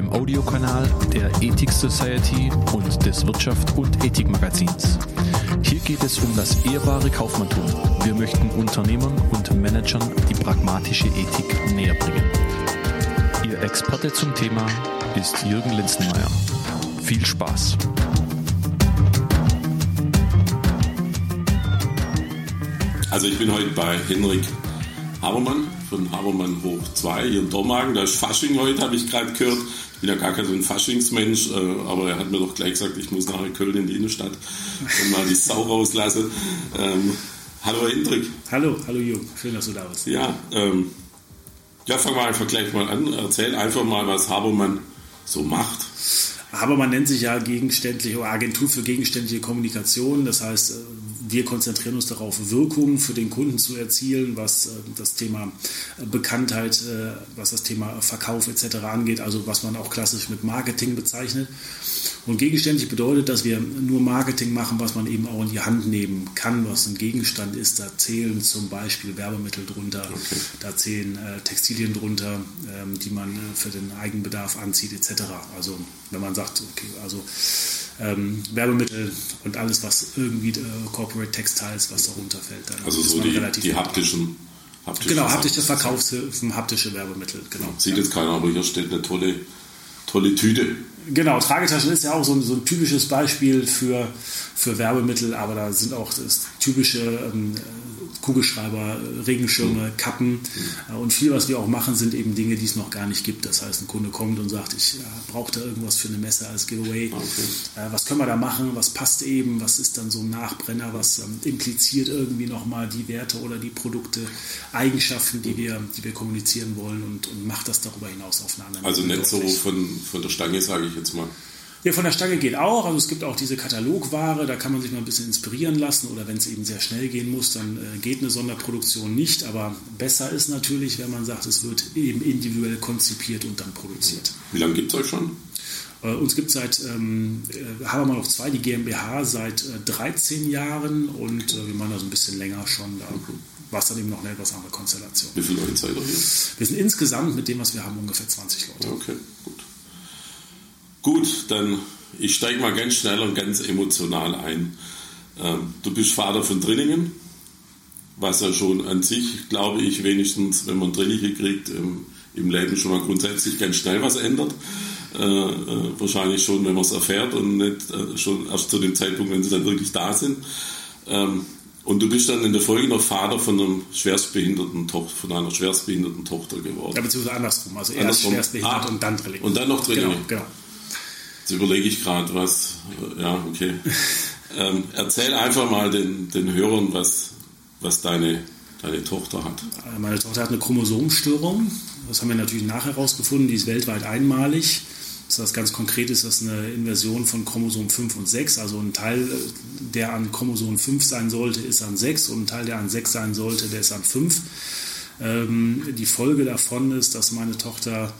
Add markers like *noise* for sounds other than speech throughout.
dem Audiokanal der Ethik Society und des Wirtschaft und Ethik Magazins. Hier geht es um das ehrbare Kaufmanntum. Wir möchten Unternehmern und Managern die pragmatische Ethik näher bringen. Ihr Experte zum Thema ist Jürgen Linzenmeier. Viel Spaß! Also ich bin heute bei Henrik Habermann von Habermann hoch 2 hier in Dormagen. Da ist Fasching heute, habe ich gerade gehört. Ich bin ja gar kein so ein Faschingsmensch, äh, aber er hat mir doch gleich gesagt, ich muss nach Köln in die Innenstadt und mal die Sau rauslassen. Ähm, hallo Hendrik. Hallo, hallo Jürgen. Schön, dass du da bist. Ja, ähm, ja, fangen wir einfach gleich mal an. Erzähl einfach mal, was Habermann so macht. Aber man nennt sich ja gegenständliche oder Agentur für gegenständliche Kommunikation. Das heißt, wir konzentrieren uns darauf, Wirkung für den Kunden zu erzielen, was äh, das Thema Bekanntheit, äh, was das Thema Verkauf etc. angeht, also was man auch klassisch mit Marketing bezeichnet. Und gegenständlich bedeutet, dass wir nur Marketing machen, was man eben auch in die Hand nehmen kann, was ein Gegenstand ist. Da zählen zum Beispiel Werbemittel drunter, okay. da zählen äh, Textilien drunter, ähm, die man für den Eigenbedarf anzieht etc. Also wenn man sagt, okay, also ähm, Werbemittel und alles, was irgendwie äh, Corporate Textiles, was darunter fällt. Dann also so die, die haptischen, haptischen Genau, haptische Verkaufshilfen, haptische Werbemittel. Genau. Sieht jetzt keiner, aber hier steht eine tolle, tolle Tüte. Genau, Tragetaschen ist ja auch so ein, so ein typisches Beispiel für, für Werbemittel, aber da sind auch das typische ähm, Kugelschreiber, Regenschirme, Kappen mhm. und viel, was wir auch machen, sind eben Dinge, die es noch gar nicht gibt. Das heißt, ein Kunde kommt und sagt, ich ja, brauche da irgendwas für eine Messe als Giveaway. Okay. Äh, was können wir da machen? Was passt eben? Was ist dann so ein Nachbrenner? Was ähm, impliziert irgendwie nochmal die Werte oder die Produkte, Eigenschaften, die wir, die wir kommunizieren wollen und, und macht das darüber hinaus auf eine andere Also nicht so von, von der Stange, sage ich jetzt mal. Ja, von der Stange geht auch. Also es gibt auch diese Katalogware, da kann man sich mal ein bisschen inspirieren lassen. Oder wenn es eben sehr schnell gehen muss, dann äh, geht eine Sonderproduktion nicht. Aber besser ist natürlich, wenn man sagt, es wird eben individuell konzipiert und dann produziert. Wie lange gibt es euch schon? Äh, uns gibt es seit ähm, äh, Habermann noch zwei, die GmbH, seit äh, 13 Jahren und äh, wir machen das ein bisschen länger schon. Da okay. war es dann eben noch eine etwas andere Konstellation. Wie viele Leute seid ihr hier? Wir sind insgesamt mit dem, was wir haben, ungefähr 20 Leute. Okay, gut. Gut, dann ich steige mal ganz schnell und ganz emotional ein. Ähm, du bist Vater von Drillingen, was ja schon an sich, glaube ich, wenigstens, wenn man Drillinge kriegt, im, im Leben schon mal grundsätzlich ganz schnell was ändert. Äh, äh, wahrscheinlich schon, wenn man es erfährt und nicht äh, schon erst zu dem Zeitpunkt, wenn sie dann wirklich da sind. Ähm, und du bist dann in der Folge noch Vater von, einem schwerstbehinderten Tochter, von einer schwerstbehinderten Tochter geworden. Ja, beziehungsweise andersrum. Also erst schwerstbehindert ah, und dann Drillinge. Und dann noch Drillinge. Genau, genau. Jetzt überlege ich gerade, was. Ja, okay. ähm, erzähl einfach mal den, den Hörern, was, was deine, deine Tochter hat. Meine Tochter hat eine Chromosomstörung. Das haben wir natürlich nachher herausgefunden. Die ist weltweit einmalig. Das heißt, ganz konkret ist das eine Inversion von Chromosom 5 und 6. Also ein Teil, der an Chromosom 5 sein sollte, ist an 6 und ein Teil, der an 6 sein sollte, der ist an 5. Ähm, die Folge davon ist, dass meine Tochter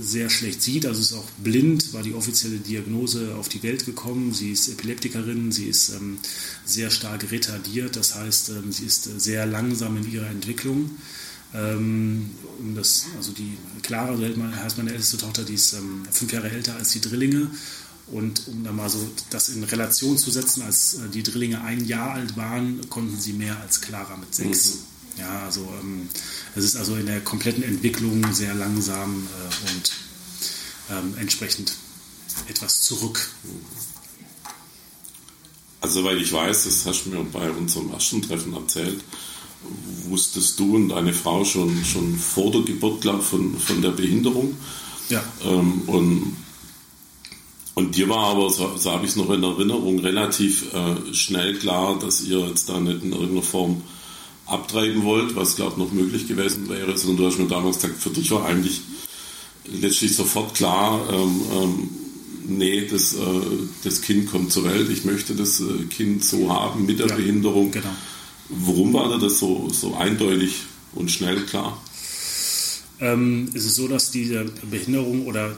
sehr schlecht sieht. Also ist auch blind, war die offizielle Diagnose auf die Welt gekommen. Sie ist Epileptikerin, sie ist ähm, sehr stark retardiert, das heißt, ähm, sie ist sehr langsam in ihrer Entwicklung. Ähm, das, also die Clara, so heißt meine älteste Tochter, die ist ähm, fünf Jahre älter als die Drillinge. Und um da mal so das in Relation zu setzen, als äh, die Drillinge ein Jahr alt waren, konnten sie mehr als Clara mit sechs. Mhm. Ja, also ähm, es ist also in der kompletten Entwicklung sehr langsam äh, und ähm, entsprechend etwas zurück. Also weil ich weiß, das hast du mir bei unserem ersten Treffen erzählt, wusstest du und deine Frau schon, schon vor der Geburt glaub, von, von der Behinderung. Ja. Ähm, und, und dir war aber, so, so habe ich es noch in Erinnerung, relativ äh, schnell klar, dass ihr jetzt da nicht in irgendeiner Form abtreiben wollt, was glaube ich noch möglich gewesen wäre, sondern du hast mir damals gesagt, für dich war eigentlich letztlich sofort klar, ähm, ähm, nee, das, äh, das Kind kommt zur Welt, ich möchte das äh, Kind so haben mit der Ja, Behinderung. genau. Warum war dir das so, so eindeutig und schnell klar? Ähm, es ist so, dass diese Behinderung oder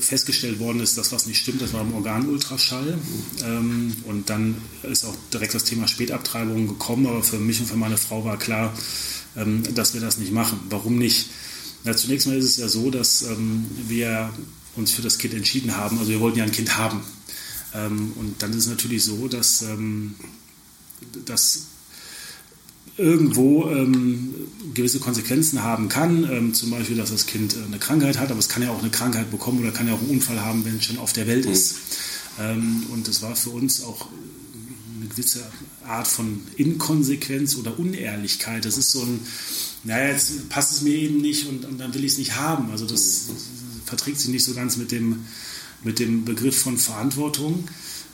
festgestellt worden ist, dass was nicht stimmt, das war im Organultraschall. Ähm, und dann ist auch direkt das Thema Spätabtreibung gekommen, aber für mich und für meine Frau war klar, ähm, dass wir das nicht machen. Warum nicht? Na, zunächst mal ist es ja so, dass ähm, wir uns für das Kind entschieden haben. Also wir wollten ja ein Kind haben. Ähm, und dann ist es natürlich so, dass, ähm, dass irgendwo ähm, gewisse Konsequenzen haben kann. Ähm, zum Beispiel, dass das Kind äh, eine Krankheit hat, aber es kann ja auch eine Krankheit bekommen oder kann ja auch einen Unfall haben, wenn es schon auf der Welt ist. Ähm, und es war für uns auch eine gewisse Art von Inkonsequenz oder Unehrlichkeit. Das ist so ein, naja, jetzt passt es mir eben nicht und, und dann will ich es nicht haben. Also das, verträgt sich nicht so ganz mit dem, mit dem Begriff von Verantwortung.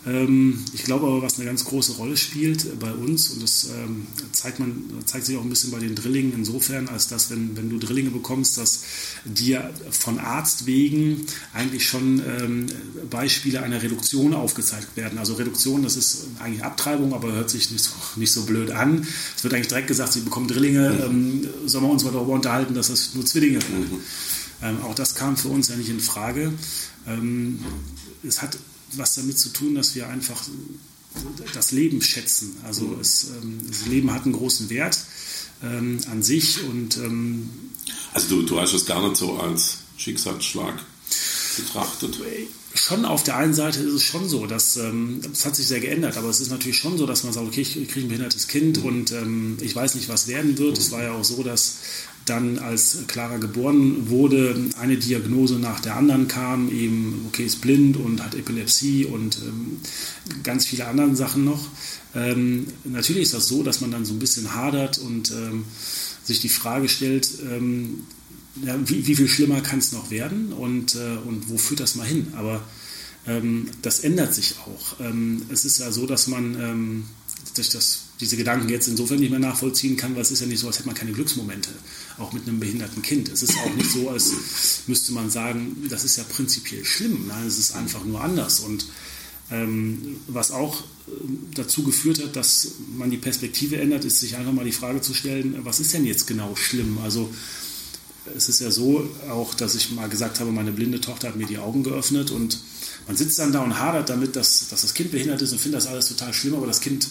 Ähm, ich glaube aber, was eine ganz große Rolle spielt bei uns, und das ähm, zeigt, man, zeigt sich auch ein bisschen bei den Drillingen insofern, als dass, wenn, wenn du Drillinge bekommst, dass dir von Arzt wegen eigentlich schon ähm, Beispiele einer Reduktion aufgezeigt werden. Also Reduktion, das ist eigentlich Abtreibung, aber hört sich nicht so, nicht so blöd an. Es wird eigentlich direkt gesagt, sie bekommen Drillinge, ähm, sollen wir uns mal darüber unterhalten, dass das nur Zwillinge werden. Ähm, auch das kam für uns ja nicht in Frage. Es hat was damit zu tun, dass wir einfach das Leben schätzen. Also es, ähm, das Leben hat einen großen Wert ähm, an sich und ähm, Also du, du hast es gar nicht so als Schicksalsschlag betrachtet. Schon auf der einen Seite ist es schon so, dass ähm, das hat sich sehr geändert, aber es ist natürlich schon so, dass man sagt, okay, ich kriege ein behindertes Kind und ähm, ich weiß nicht, was werden wird. Es war ja auch so, dass dann, als Clara geboren wurde, eine Diagnose nach der anderen kam, eben, okay, ist blind und hat Epilepsie und ähm, ganz viele andere Sachen noch. Ähm, natürlich ist das so, dass man dann so ein bisschen hadert und ähm, sich die Frage stellt, ähm, ja, wie, wie viel schlimmer kann es noch werden und, äh, und wo führt das mal hin? Aber ähm, das ändert sich auch. Ähm, es ist ja so, dass man ähm, durch das, diese Gedanken jetzt insofern nicht mehr nachvollziehen kann, weil es ist ja nicht so, als hätte man keine Glücksmomente, auch mit einem behinderten Kind. Es ist auch nicht so, als müsste man sagen, das ist ja prinzipiell schlimm. Nein, es ist einfach nur anders. Und ähm, was auch äh, dazu geführt hat, dass man die Perspektive ändert, ist sich einfach mal die Frage zu stellen, was ist denn jetzt genau schlimm? Also es ist ja so, auch dass ich mal gesagt habe, meine blinde Tochter hat mir die Augen geöffnet und man sitzt dann da und hadert damit, dass, dass das Kind behindert ist und findet das alles total schlimm, aber das Kind,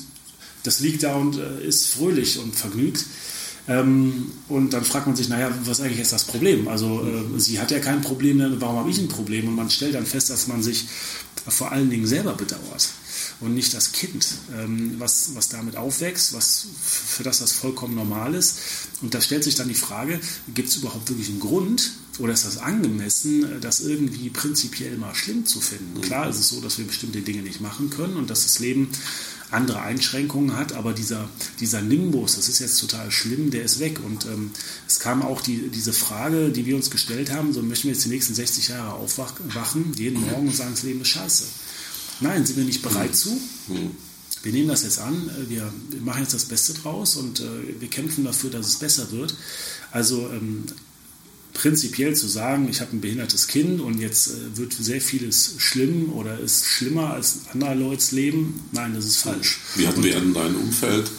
das liegt da und äh, ist fröhlich und vergnügt. Ähm, und dann fragt man sich, naja, was ist eigentlich jetzt das Problem? Also äh, sie hat ja kein Problem, warum habe ich ein Problem? Und man stellt dann fest, dass man sich vor allen Dingen selber bedauert und nicht das Kind, ähm, was, was damit aufwächst, was, für das das vollkommen normal ist. Und da stellt sich dann die Frage, gibt es überhaupt wirklich einen Grund oder ist das angemessen, das irgendwie prinzipiell mal schlimm zu finden? Klar ist es so, dass wir bestimmte Dinge nicht machen können und dass das Leben andere Einschränkungen hat, aber dieser, dieser Nimbus, das ist jetzt total schlimm, der ist weg. Und ähm, es kam auch die, diese Frage, die wir uns gestellt haben, so möchten wir jetzt die nächsten 60 Jahre aufwachen, jeden Morgen und sagen, das Leben ist scheiße. Nein, sind wir nicht bereit zu. Wir nehmen das jetzt an, wir, wir machen jetzt das Beste draus und äh, wir kämpfen dafür, dass es besser wird. Also ähm, prinzipiell zu sagen, ich habe ein behindertes Kind und jetzt äh, wird sehr vieles schlimm oder ist schlimmer als anderer Leute's Leben, nein, das ist falsch. Wie hat während dein Umfeld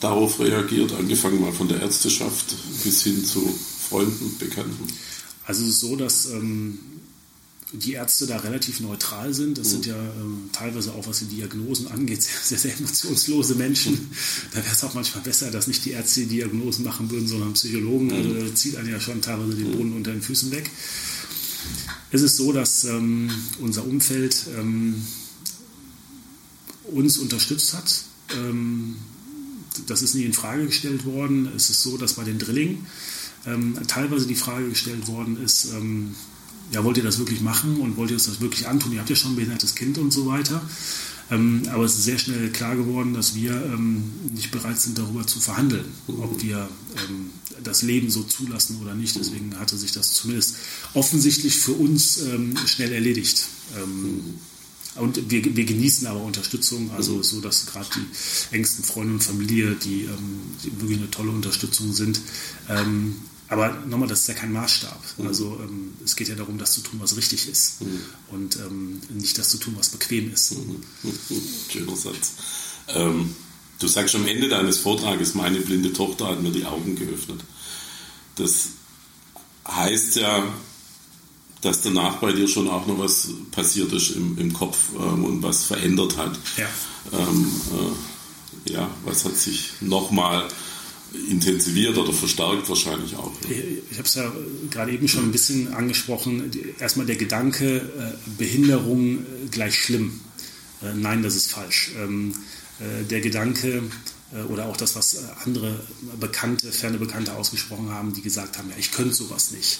darauf reagiert, angefangen mal von der Ärzteschaft bis hin zu Freunden, Bekannten? Also es ist so, dass ähm, die Ärzte da relativ neutral sind. Das sind ja ähm, teilweise auch, was die Diagnosen angeht, *laughs* sehr, sehr, sehr emotionslose Menschen. Da wäre es auch manchmal besser, dass nicht die Ärzte die Diagnosen machen würden, sondern Psychologen. Also da zieht einen ja schon teilweise den Boden unter den Füßen weg. Es ist so, dass ähm, unser Umfeld ähm, uns unterstützt hat. Ähm, das ist nie in Frage gestellt worden. Es ist so, dass bei den Drillingen ähm, teilweise die Frage gestellt worden ist, ähm, ja, wollt ihr das wirklich machen und wollt ihr uns das wirklich antun? Ihr habt ja schon ein behindertes Kind und so weiter. Ähm, aber es ist sehr schnell klar geworden, dass wir ähm, nicht bereit sind, darüber zu verhandeln, ob wir ähm, das Leben so zulassen oder nicht. Deswegen hatte sich das zumindest offensichtlich für uns ähm, schnell erledigt. Ähm, und wir, wir genießen aber Unterstützung, also so, dass gerade die engsten Freunde und Familie, die, ähm, die wirklich eine tolle Unterstützung sind. Aber nochmal, das ist ja kein Maßstab. Mhm. Also ähm, es geht ja darum, das zu tun, was richtig ist mhm. und ähm, nicht das zu tun, was bequem ist. Mhm. *laughs* Schöner Satz. Ähm, du sagst am Ende deines Vortrages, meine blinde Tochter hat mir die Augen geöffnet. Das heißt ja, dass danach bei dir schon auch noch was passiert ist im, im Kopf ähm, und was verändert hat. Ja. Ähm, äh, ja, was hat sich nochmal intensiviert oder verstärkt wahrscheinlich auch. Ne? Ich habe es ja gerade eben schon ein bisschen angesprochen. Erstmal der Gedanke, äh, Behinderung äh, gleich schlimm. Äh, nein, das ist falsch. Ähm, der Gedanke oder auch das, was andere Bekannte, ferne Bekannte ausgesprochen haben, die gesagt haben, ja, ich könnte sowas nicht.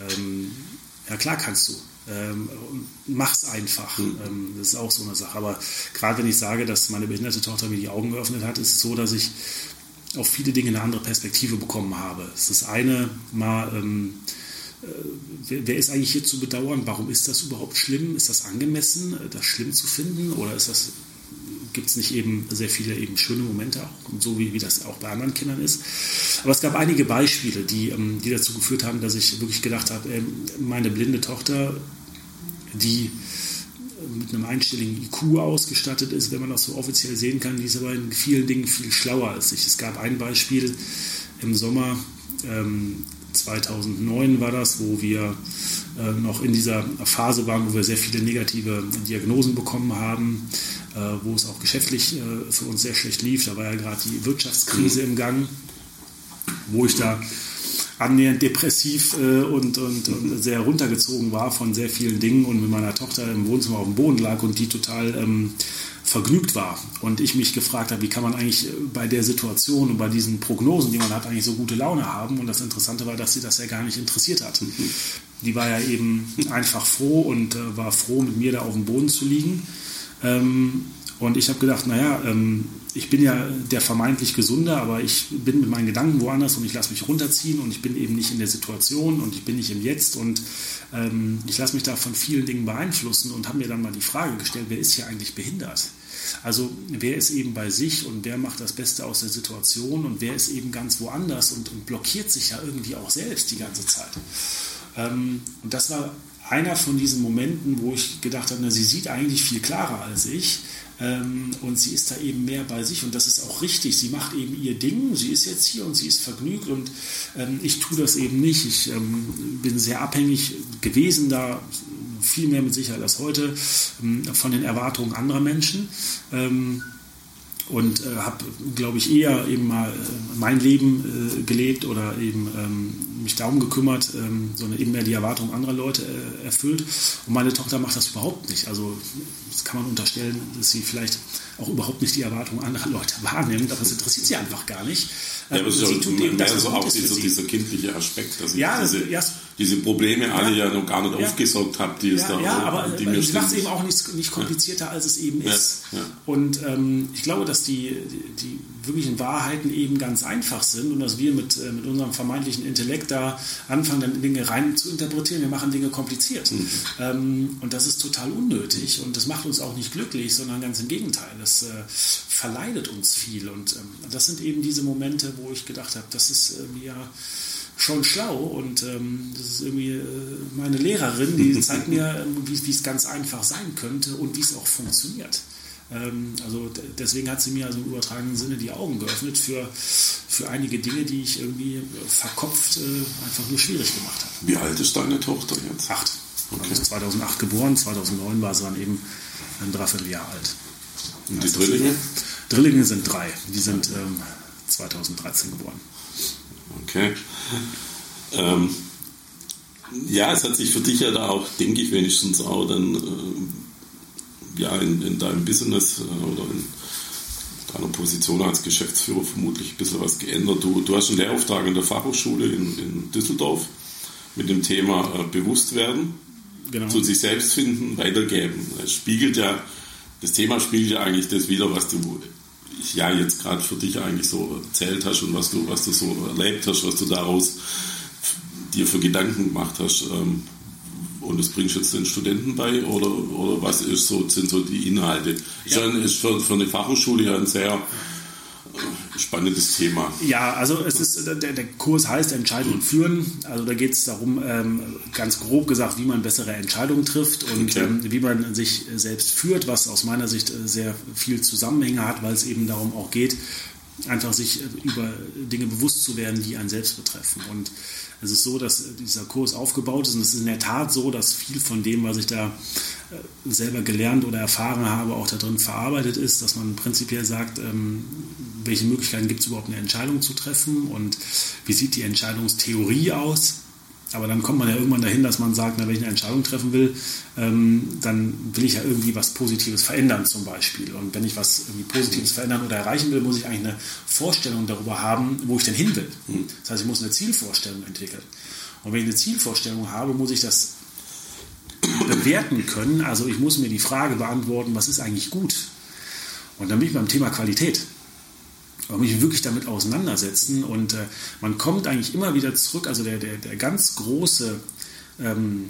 Ähm, ja, klar kannst du. Ähm, mach's einfach. Mhm. Ähm, das ist auch so eine Sache. Aber gerade wenn ich sage, dass meine behinderte Tochter mir die Augen geöffnet hat, ist es so, dass ich auf viele Dinge eine andere Perspektive bekommen habe. Es ist eine mal, ähm, äh, wer, wer, ist eigentlich hier zu bedauern? Warum ist das überhaupt schlimm? Ist das angemessen, äh, das schlimm zu finden? Oder ist das gibt es nicht eben sehr viele eben schöne Momente auch, so wie, wie das auch bei anderen Kindern ist. Aber es gab einige Beispiele, die, ähm, die dazu geführt haben, dass ich wirklich gedacht habe, ähm, meine blinde Tochter, die mit einem einstelligen IQ ausgestattet ist, wenn man das so offiziell sehen kann. Die ist aber in vielen Dingen viel schlauer als ich. Es gab ein Beispiel im Sommer ähm, 2009 war das, wo wir äh, noch in dieser Phase waren, wo wir sehr viele negative Diagnosen bekommen haben, äh, wo es auch geschäftlich äh, für uns sehr schlecht lief. Da war ja gerade die Wirtschaftskrise im Gang, wo ich da annähernd depressiv äh, und, und, und, sehr runtergezogen war von sehr vielen Dingen und mit meiner Tochter im Wohnzimmer auf dem Boden lag und die total ähm, vergnügt war. Und ich mich gefragt habe, wie kann man eigentlich bei der Situation und bei diesen Prognosen, die man hat, eigentlich so gute Laune haben. Und das Interessante war, dass sie das ja gar nicht interessiert hat. Die war ja eben einfach froh und äh, war froh, mit mir da auf dem Boden zu liegen. Ähm, und ich habe gedacht, naja, ähm, ich bin ja der vermeintlich Gesunde, aber ich bin mit meinen Gedanken woanders und ich lasse mich runterziehen und ich bin eben nicht in der Situation und ich bin nicht im Jetzt und ähm, ich lasse mich da von vielen Dingen beeinflussen und habe mir dann mal die Frage gestellt, wer ist hier eigentlich behindert? Also wer ist eben bei sich und wer macht das Beste aus der Situation und wer ist eben ganz woanders und, und blockiert sich ja irgendwie auch selbst die ganze Zeit. Ähm, und das war einer von diesen Momenten, wo ich gedacht habe, na, sie sieht eigentlich viel klarer als ich und sie ist da eben mehr bei sich und das ist auch richtig. Sie macht eben ihr Ding, sie ist jetzt hier und sie ist vergnügt und ähm, ich tue das eben nicht. Ich ähm, bin sehr abhängig gewesen da, viel mehr mit Sicherheit als heute, ähm, von den Erwartungen anderer Menschen ähm, und äh, habe, glaube ich, eher eben mal äh, mein Leben äh, gelebt oder eben ähm, mich darum gekümmert, ähm, sondern eben mehr die Erwartungen anderer Leute äh, erfüllt. Und meine Tochter macht das überhaupt nicht. Also das kann man unterstellen, dass sie vielleicht auch überhaupt nicht die Erwartungen anderer Leute *laughs* wahrnimmt, aber es interessiert sie einfach gar nicht. Ja, aber sie tut eben das, also auch dieser, dieser kindliche Aspekt, dass ja, diese, ja, diese Probleme alle ja, noch gar nicht ja, aufgesorgt habe, die es ja, da Ja, aber die mir sie macht es eben auch nicht, nicht komplizierter, als es eben ist. Und ähm, ich glaube, dass die, die, die, wirklichen Wahrheiten eben ganz einfach sind und dass wir mit, äh, mit unserem vermeintlichen Intellekt da anfangen, dann Dinge rein zu interpretieren. Wir machen Dinge kompliziert. Mhm. Ähm, und das ist total unnötig und das macht uns auch nicht glücklich, sondern ganz im Gegenteil. Das äh, verleidet uns viel. Und ähm, das sind eben diese Momente, wo ich gedacht habe, das ist äh, ja schon schlau und ähm, das ist irgendwie äh, meine Lehrerin, die zeigt mir, *laughs* wie es ganz einfach sein könnte und wie es auch funktioniert. Ähm, also deswegen hat sie mir also im übertragenen Sinne die Augen geöffnet für, für einige Dinge, die ich irgendwie verkopft äh, einfach nur schwierig gemacht habe. Wie alt ist deine Tochter jetzt? Acht. Okay. Also 2008 geboren, 2009 war sie dann eben ein Dreivierteljahr alt. Und die Drillinge? Drillinge sind drei. Die sind ähm, 2013 geboren. Okay. Ähm, ja, es hat sich für dich ja da auch, denke ich wenigstens auch dann äh, ja, in, in, deinem Business äh, oder in deiner Position als Geschäftsführer vermutlich ein bisschen was geändert. Du, du hast einen Lehrauftrag in der Fachhochschule in, in Düsseldorf mit dem Thema äh, Bewusstwerden, genau. zu sich selbst finden, weitergeben. Es spiegelt ja, das Thema spiegelt ja eigentlich das wieder, was du ja jetzt gerade für dich eigentlich so erzählt hast und was du, was du so erlebt hast, was du daraus dir für Gedanken gemacht hast. Ähm, und das bringst du jetzt den Studenten bei oder, oder was ist so, sind so die Inhalte? Ja. Ist, für, für eine Fachhochschule ja ein sehr spannendes Thema. Ja, also es ist, der, der Kurs heißt Entscheidungen führen. Also da geht es darum, ähm, ganz grob gesagt, wie man bessere Entscheidungen trifft und okay. ähm, wie man sich selbst führt, was aus meiner Sicht äh, sehr viel Zusammenhänge hat, weil es eben darum auch geht, einfach sich äh, über Dinge bewusst zu werden, die einen selbst betreffen. Und es ist so, dass dieser Kurs aufgebaut ist und es ist in der Tat so, dass viel von dem, was ich da äh, selber gelernt oder erfahren habe, auch da drin verarbeitet ist, dass man prinzipiell sagt, ähm, welche Möglichkeiten gibt es überhaupt eine Entscheidung zu treffen und wie sieht die Entscheidungstheorie aus aber dann kommt man ja irgendwann dahin, dass man sagt, na, wenn ich eine Entscheidung treffen will, ähm, dann will ich ja irgendwie was Positives verändern zum Beispiel. Und wenn ich was irgendwie Positives verändern oder erreichen will, muss ich eigentlich eine Vorstellung darüber haben, wo ich denn hin will. Das heißt, ich muss eine Zielvorstellung entwickeln. Und wenn ich eine Zielvorstellung habe, muss ich das bewerten können. Also ich muss mir die Frage beantworten, was ist eigentlich gut? Und dann bin ich beim Thema Qualität man muss sich wirklich damit auseinandersetzen und äh, man kommt eigentlich immer wieder zurück. Also der, der, der ganz große ähm,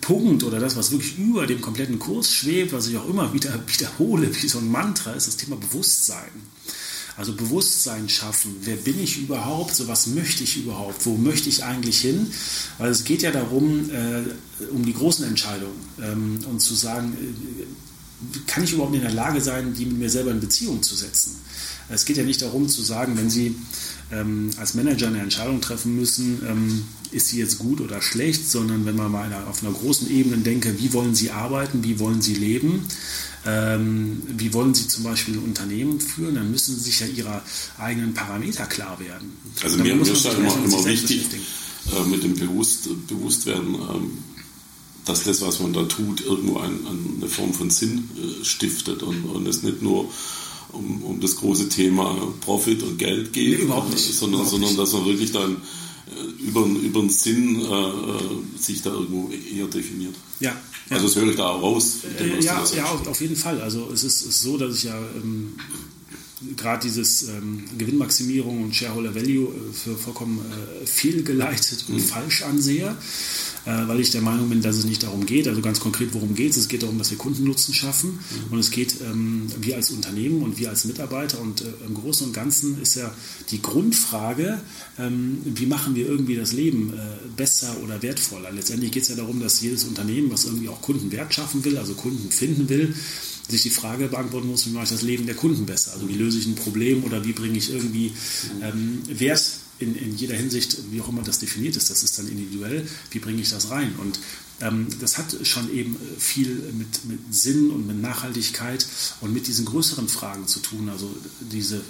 Punkt oder das, was wirklich über dem kompletten Kurs schwebt, was ich auch immer wieder *laughs* wiederhole, wie so ein Mantra, ist das Thema Bewusstsein. Also Bewusstsein schaffen. Wer bin ich überhaupt? So was möchte ich überhaupt? Wo möchte ich eigentlich hin? Weil es geht ja darum, äh, um die großen Entscheidungen ähm, und zu sagen, äh, kann ich überhaupt in der Lage sein, die mit mir selber in Beziehung zu setzen? Es geht ja nicht darum zu sagen, wenn Sie ähm, als Manager eine Entscheidung treffen müssen, ähm, ist sie jetzt gut oder schlecht, sondern wenn man mal auf einer großen Ebene denke, wie wollen Sie arbeiten, wie wollen Sie leben, ähm, wie wollen Sie zum Beispiel ein Unternehmen führen, dann müssen Sie sich ja Ihrer eigenen Parameter klar werden. Also mir, mir ist da immer, immer wichtig, äh, mit dem Bewusst, Bewusstwerden, ähm, dass das, was man da tut, irgendwo ein, eine Form von Sinn äh, stiftet und, und es nicht nur um, um das große Thema Profit und Geld geht, nee, überhaupt nicht. sondern, überhaupt sondern dass man wirklich dann äh, über, über den Sinn äh, äh, sich da irgendwo eher definiert. Ja. Also das höre ich da auch raus. Dem, ja, ja auf, auf, jeden Fall. Also es ist, ist so, dass ich ja ähm, gerade dieses ähm, Gewinnmaximierung und Shareholder Value äh, für vollkommen äh, fehlgeleitet und mhm. falsch ansehe. Äh, weil ich der Meinung bin, dass es nicht darum geht. Also ganz konkret, worum geht es? Es geht darum, dass wir Kundennutzen schaffen mhm. und es geht, ähm, wir als Unternehmen und wir als Mitarbeiter und äh, im Großen und Ganzen ist ja die Grundfrage, ähm, wie machen wir irgendwie das Leben äh, besser oder wertvoller? Letztendlich geht es ja darum, dass jedes Unternehmen, was irgendwie auch Kundenwert schaffen will, also Kunden finden will, sich die Frage beantworten muss, wie mache ich das Leben der Kunden besser? Also wie löse ich ein Problem oder wie bringe ich irgendwie ähm, Wert in, in jeder Hinsicht, wie auch immer das definiert ist, das ist dann individuell, wie bringe ich das rein? Und ähm, das hat schon eben viel mit, mit Sinn und mit Nachhaltigkeit und mit diesen größeren Fragen zu tun. Also diese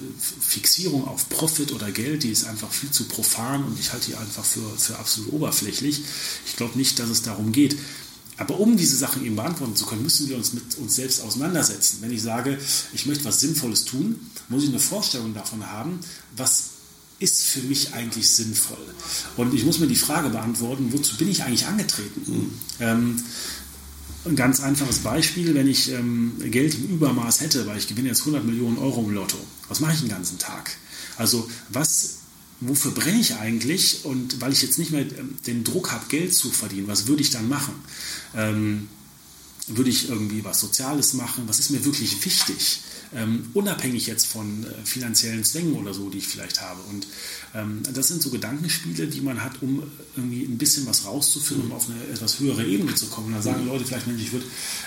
Fixierung auf Profit oder Geld, die ist einfach viel zu profan und ich halte die einfach für, für absolut oberflächlich. Ich glaube nicht, dass es darum geht. Aber um diese Sachen eben beantworten zu können, müssen wir uns mit uns selbst auseinandersetzen. Wenn ich sage, ich möchte was Sinnvolles tun, muss ich eine Vorstellung davon haben, was ist für mich eigentlich sinnvoll? Und ich muss mir die Frage beantworten, wozu bin ich eigentlich angetreten? Mhm. Ähm, ein ganz einfaches Beispiel, wenn ich ähm, Geld im Übermaß hätte, weil ich gewinne jetzt 100 Millionen Euro im Lotto, was mache ich den ganzen Tag? Also was, wofür brenne ich eigentlich? Und weil ich jetzt nicht mehr ähm, den Druck habe, Geld zu verdienen, was würde ich dann machen? Ähm, würde ich irgendwie was Soziales machen? Was ist mir wirklich wichtig? Ähm, unabhängig jetzt von äh, finanziellen Zwängen oder so, die ich vielleicht habe. Und ähm, das sind so Gedankenspiele, die man hat, um irgendwie ein bisschen was rauszufinden, um auf eine etwas höhere Ebene zu kommen. Und dann sagen Leute vielleicht, Mensch, ich würde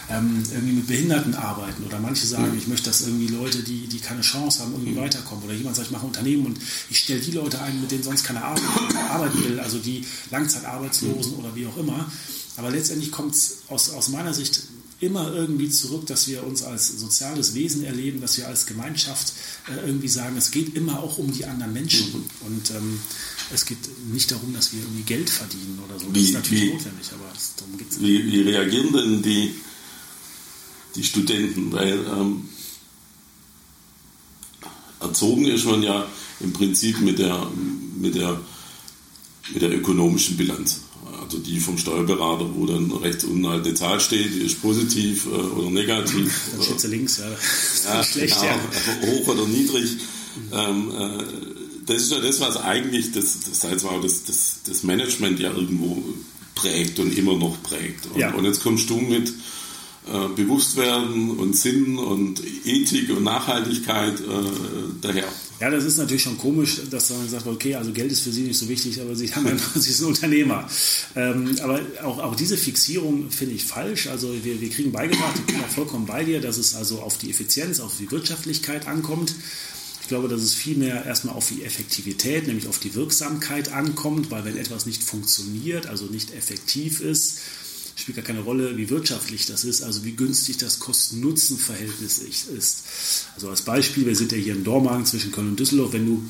ähm, irgendwie mit Behinderten arbeiten. Oder manche sagen, ich möchte, dass irgendwie Leute, die, die keine Chance haben, irgendwie weiterkommen. Oder jemand sagt, ich mache ein Unternehmen und ich stelle die Leute ein, mit denen sonst keine Arbeit *coughs* arbeiten will, also die Langzeitarbeitslosen oder wie auch immer. Aber letztendlich kommt es aus, aus meiner Sicht immer irgendwie zurück, dass wir uns als soziales Wesen erleben, dass wir als Gemeinschaft äh, irgendwie sagen, es geht immer auch um die anderen Menschen. Mhm. Und ähm, es geht nicht darum, dass wir irgendwie Geld verdienen oder so. Das wie, ist natürlich wie, notwendig, aber das, darum geht es nicht. Wie, wie, reagieren denn die, die Studenten? Weil ähm, erzogen ist man ja im Prinzip mit der, mit der, mit der ökonomischen Bilanz also die vom Steuerberater, wo dann rechts unten halt eine Zahl steht, die ist positiv äh, oder negativ. *laughs* Dann steht sie links, ja. ja, *laughs* schlecht, genau, ja. *laughs* Hoch oder niedrig. Ähm, äh, das ist ja das, was eigentlich das, das, heißt, das, das, das Management ja irgendwo prägt und immer noch prägt. Und, ja. und jetzt kommst du mit äh, Bewusstwerden und Sinn und Ethik und Nachhaltigkeit äh, daher. Ja, das ist natürlich schon komisch, dass man sagt, okay, also Geld ist für Sie nicht so wichtig, aber Sie haben ja, *laughs* Sie sind Unternehmer. Ähm, aber auch, auch diese Fixierung finde ich falsch. Also wir, wir kriegen beigebracht, ich bin auch vollkommen bei dir, dass es also auf die Effizienz, auf die Wirtschaftlichkeit ankommt. Ich glaube, dass es vielmehr erstmal auf die Effektivität, nämlich auf die Wirksamkeit ankommt, weil wenn etwas nicht funktioniert, also nicht effektiv ist, spielt gar keine Rolle, wie wirtschaftlich das ist, also wie günstig das Kosten-Nutzen-Verhältnis ist. Also als Beispiel, wir sind ja hier in Dormagen zwischen Köln und Düsseldorf, wenn du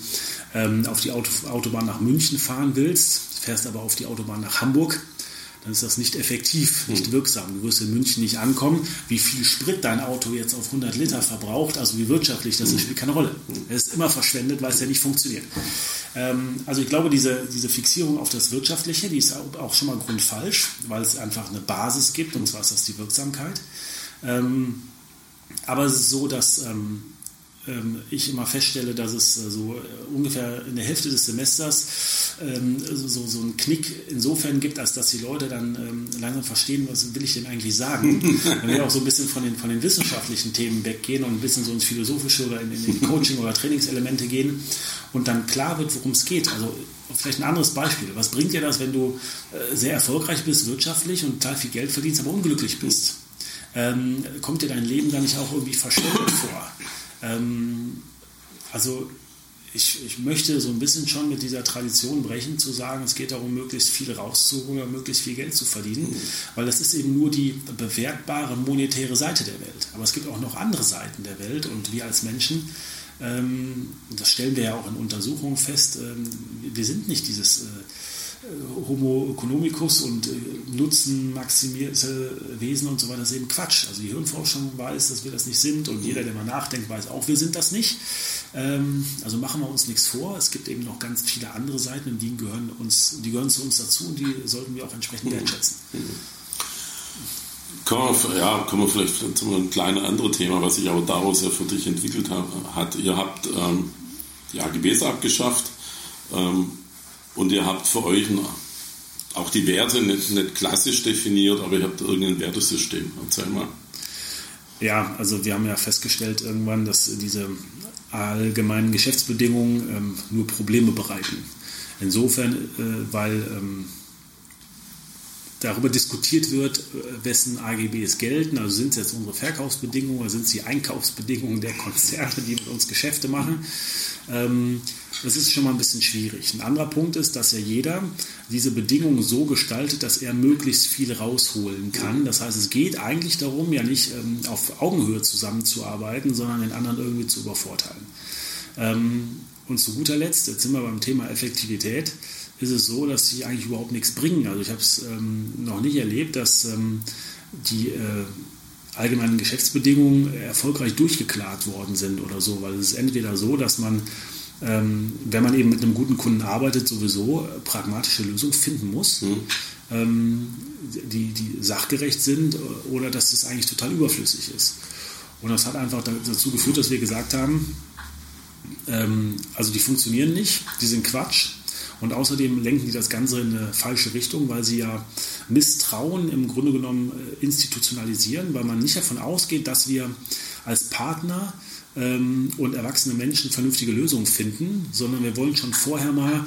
ähm, auf die Auto, Autobahn nach München fahren willst, fährst aber auf die Autobahn nach Hamburg, dann ist das nicht effektiv, nicht hm. wirksam. Du wirst in München nicht ankommen. Wie viel Sprit dein Auto jetzt auf 100 Liter verbraucht, also wie wirtschaftlich das hm. spielt keine Rolle. Es ist immer verschwendet, weil es ja nicht funktioniert. Ähm, also ich glaube, diese, diese Fixierung auf das Wirtschaftliche, die ist auch schon mal grundfalsch, weil es einfach eine Basis gibt, und zwar ist das die Wirksamkeit. Ähm, aber es ist so, dass ähm, ich immer feststelle, dass es äh, so äh, ungefähr in der Hälfte des Semesters ähm, so, so einen Knick insofern gibt, als dass die Leute dann ähm, langsam verstehen, was will ich denn eigentlich sagen. *laughs* Wenn wir auch so ein bisschen von den, von den wissenschaftlichen Themen weggehen und ein bisschen so ins Philosophische oder in, in Coaching- oder Trainingselemente gehen und dann klar wird, worum es geht. Also vielleicht ein anderes Beispiel. Was bringt dir das, wenn du äh, sehr erfolgreich bist wirtschaftlich und total viel Geld verdienst, aber unglücklich bist? Ähm, kommt dir dein Leben da nicht auch irgendwie verschwendet vor? Ähm, also ich, ich, möchte so ein bisschen schon mit dieser Tradition brechen, zu sagen, es geht darum, möglichst viel rauszuholen oder möglichst viel Geld zu verdienen, mhm. weil das ist eben nur die bewertbare monetäre Seite der Welt. Aber es gibt auch noch andere Seiten der Welt und wir als Menschen, ähm, das stellen wir ja auch in Untersuchungen fest, ähm, wir sind nicht dieses äh, Homo economicus und äh, nutzenmaximierte Wesen und so weiter, das ist eben Quatsch. Also die Hirnforschung weiß, dass wir das nicht sind und jeder, der mal nachdenkt, weiß auch, wir sind das nicht. Ähm, also machen wir uns nichts vor. Es gibt eben noch ganz viele andere Seiten und die gehören, uns, die gehören zu uns dazu und die sollten wir auch entsprechend wertschätzen. Kommen wir, ja, kommen wir vielleicht zu einem kleinen anderen Thema, was sich aber daraus ja für dich entwickelt hat. Ihr habt ähm, die AGBs abgeschafft. Ähm, und ihr habt für euch auch die Werte nicht, nicht klassisch definiert, aber ihr habt irgendein Wertesystem. Erzähl mal. Ja, also wir haben ja festgestellt irgendwann, dass diese allgemeinen Geschäftsbedingungen ähm, nur Probleme bereiten. Insofern, äh, weil ähm, darüber diskutiert wird, äh, wessen AGBs gelten. Also sind es jetzt unsere Verkaufsbedingungen oder sind es die Einkaufsbedingungen der Konzerne, die mit uns Geschäfte machen. Ähm, das ist schon mal ein bisschen schwierig. Ein anderer Punkt ist, dass ja jeder diese Bedingungen so gestaltet, dass er möglichst viel rausholen kann. Das heißt, es geht eigentlich darum, ja nicht ähm, auf Augenhöhe zusammenzuarbeiten, sondern den anderen irgendwie zu übervorteilen. Ähm, und zu guter Letzt, jetzt sind wir beim Thema Effektivität, ist es so, dass sie eigentlich überhaupt nichts bringen. Also ich habe es ähm, noch nicht erlebt, dass ähm, die äh, allgemeinen Geschäftsbedingungen erfolgreich durchgeklagt worden sind oder so, weil es ist entweder so, dass man ähm, wenn man eben mit einem guten Kunden arbeitet, sowieso pragmatische Lösungen finden muss, mhm. ähm, die, die sachgerecht sind oder dass das eigentlich total überflüssig ist. Und das hat einfach dazu geführt, dass wir gesagt haben, ähm, also die funktionieren nicht, die sind Quatsch. Und außerdem lenken die das Ganze in eine falsche Richtung, weil sie ja Misstrauen im Grunde genommen äh, institutionalisieren, weil man nicht davon ausgeht, dass wir als Partner ähm, und erwachsene Menschen vernünftige Lösungen finden, sondern wir wollen schon vorher mal